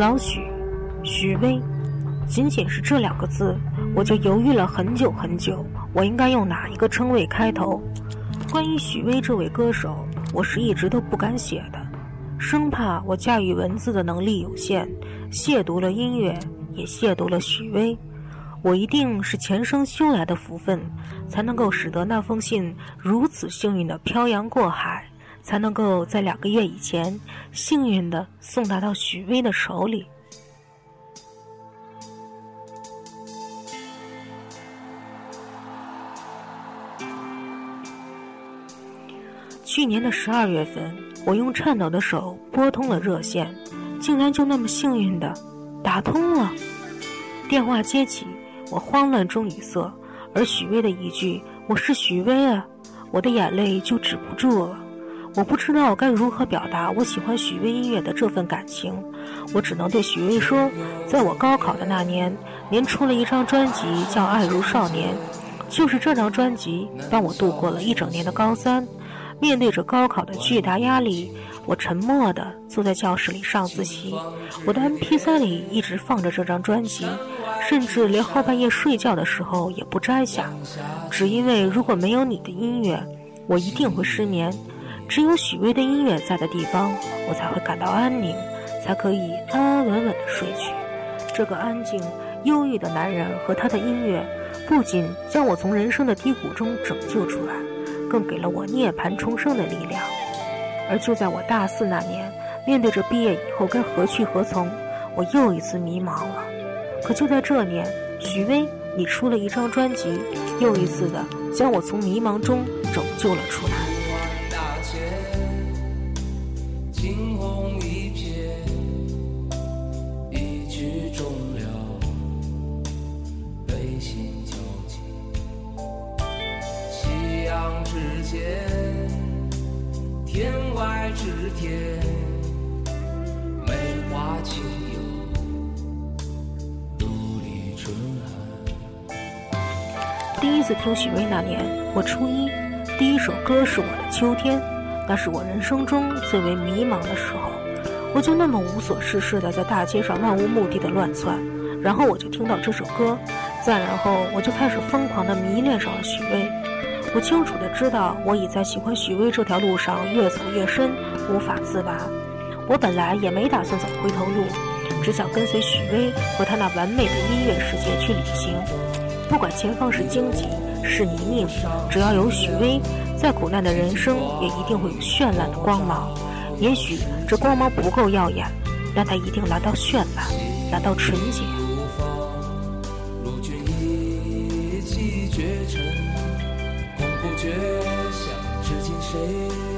老许，许巍，仅仅是这两个字，我就犹豫了很久很久，我应该用哪一个称谓开头？关于许巍这位歌手，我是一直都不敢写的，生怕我驾驭文字的能力有限，亵渎了音乐，也亵渎了许巍。我一定是前生修来的福分，才能够使得那封信如此幸运的漂洋过海，才能够在两个月以前幸运的送达到许巍的手里。去年的十二月份，我用颤抖的手拨通了热线，竟然就那么幸运的打通了。电话接起。我慌乱中语塞，而许巍的一句“我是许巍啊”，我的眼泪就止不住了。我不知道该如何表达我喜欢许巍音乐的这份感情，我只能对许巍说：在我高考的那年，您出了一张专辑叫《爱如少年》，就是这张专辑帮我度过了一整年的高三。面对着高考的巨大压力，我沉默地坐在教室里上自习，我的 MP3 里一直放着这张专辑。甚至连后半夜睡觉的时候也不摘下，只因为如果没有你的音乐，我一定会失眠。只有许巍的音乐在的地方，我才会感到安宁，才可以安安稳稳的睡去。这个安静、忧郁的男人和他的音乐，不仅将我从人生的低谷中拯救出来，更给了我涅槃重生的力量。而就在我大四那年，面对着毕业以后该何去何从，我又一次迷茫了。可就在这年，许巍，你出了一张专辑，又一次的将我从迷茫中拯救了出来。第一次听许巍那年，我初一，第一首歌是我的《秋天》，那是我人生中最为迷茫的时候，我就那么无所事事的在大街上漫无目的的乱窜，然后我就听到这首歌，再然后我就开始疯狂的迷恋上了许巍。我清楚的知道，我已在喜欢许巍这条路上越走越深，无法自拔。我本来也没打算走回头路，只想跟随许巍和他那完美的音乐世界去旅行。不管前方是荆棘，是泥泞，只要有许巍，再苦难的人生也一定会有绚烂的光芒。也许这光芒不够耀眼，但它一定来到绚烂，来到纯洁。谁？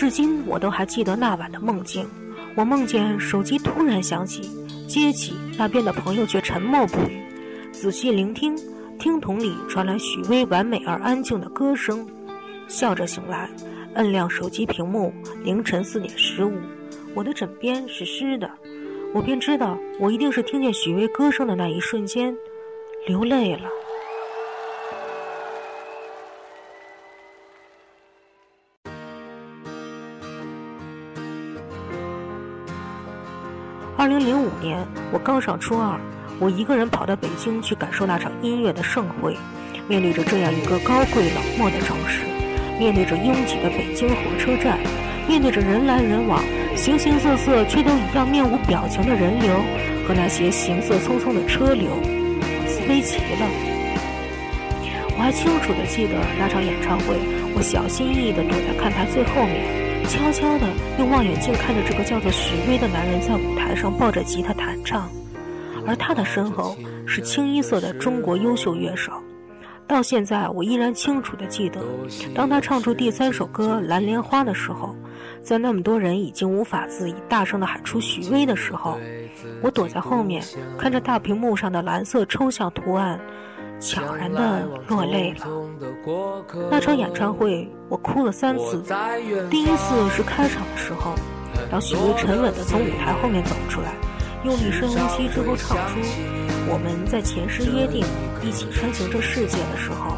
至今我都还记得那晚的梦境。我梦见手机突然响起，接起，那边的朋友却沉默不语。仔细聆听，听筒里传来许巍完美而安静的歌声。笑着醒来，摁亮手机屏幕，凌晨四点十五，我的枕边是湿的，我便知道我一定是听见许巍歌声的那一瞬间，流泪了。二零零五年，我刚上初二，我一个人跑到北京去感受那场音乐的盛会。面对着这样一个高贵冷漠的城市，面对着拥挤的北京火车站，面对着人来人往、形形色色却都一样面无表情的人流和那些行色匆匆的车流，自卑极了。我还清楚地记得那场演唱会，我小心翼翼地躲在看台最后面。悄悄地用望远镜看着这个叫做许巍的男人在舞台上抱着吉他弹唱，而他的身后是清一色的中国优秀乐手。到现在，我依然清楚地记得，当他唱出第三首歌《蓝莲花》的时候，在那么多人已经无法自已、大声地喊出许巍的时候，我躲在后面看着大屏幕上的蓝色抽象图案。悄然的落泪了。那场演唱会，我哭了三次。第一次是开场的时候，当许巍沉稳地从舞台后面走出来，用力深呼吸之后唱出“我们在前世约定，一起穿行这世界”的时候，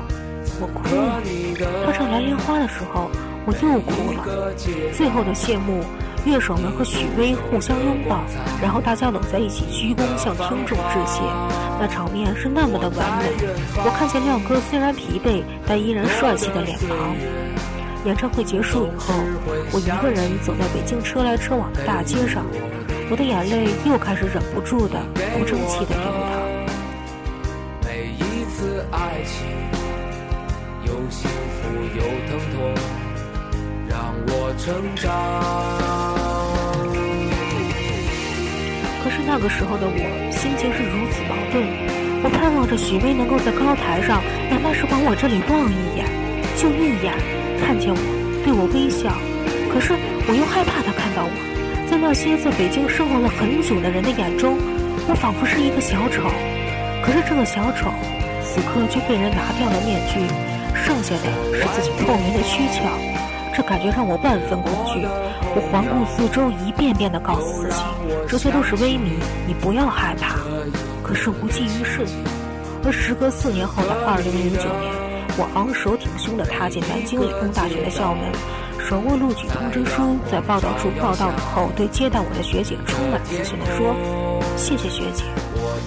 我哭了。他唱《蓝莲花》的时候，我又哭了。最后的谢幕。乐手们和许巍互相拥抱，然后大家搂在一起鞠躬向听众致谢，那场面是那么的完美。我看见亮哥虽然疲惫，但依然帅气的脸庞。演唱会结束以后，我一个人走在北京车来车往的大街上，我的眼泪又开始忍不住的不争气的流淌。每一次爱情，有幸福有疼痛，成长。是那个时候的我，心情是如此矛盾。我盼望着许巍能够在高台上，哪怕是往我这里望一眼，就一眼，看见我，对我微笑。可是我又害怕他看到我，在那些在北京生活了很久的人的眼中，我仿佛是一个小丑。可是这个小丑，此刻却被人拿掉了面具，剩下的是自己透明的躯壳。这感觉让我万分恐惧。我环顾四周，一遍遍地告诉自己，这些都是威迷，你不要害怕。可是无济于事。而时隔四年后的二零零九年，我昂首挺胸地踏进南京理工大学的校门，手握录取通知书，在报道处报到以后，对接待我的学姐充满自信地说：“谢谢学姐。”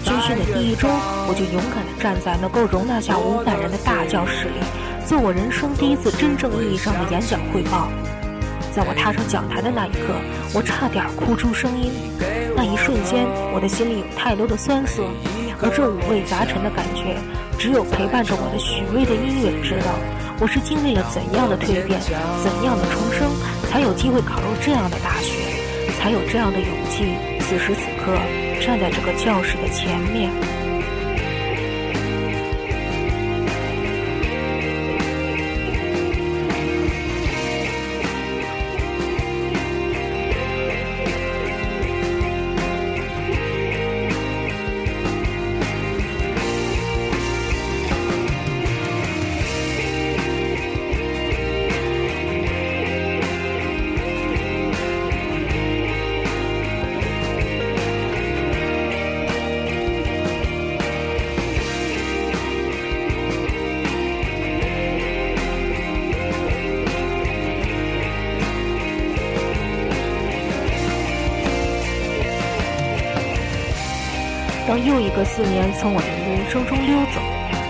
军训的第一周，我就勇敢地站在能够容纳下五百人的大教室里，做我人生第一次真正意义上的演讲汇报。在我踏上讲台的那一刻，我差点哭出声音。那一瞬间，我的心里有太多的酸涩，而这五味杂陈的感觉，只有陪伴着我的许巍的音乐知道。我是经历了怎样的蜕变，怎样的重生，才有机会考入这样的大学，才有这样的勇气，此时此刻站在这个教室的前面。又一个四年从我的人生中溜走，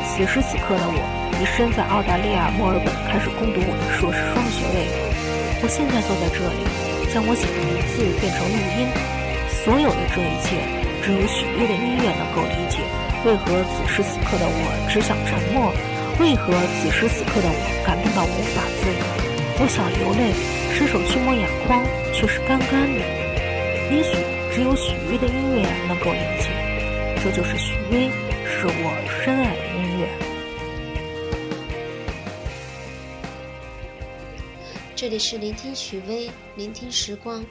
此时此刻的我已身在澳大利亚墨尔本，开始攻读我的硕士双学位。我现在坐在这里，将我写的文字变成录音。所有的这一切，只有许巍的音乐能够理解。为何此时此刻的我只想沉默？为何此时此刻的我感动到无法自已？我想流泪，伸手去摸眼眶，却是干干的。也许只有许巍的音乐能够理解。这就是许巍，是我深爱的音乐。这里是聆听许巍，聆听时光，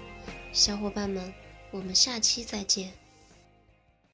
小伙伴们，我们下期再见。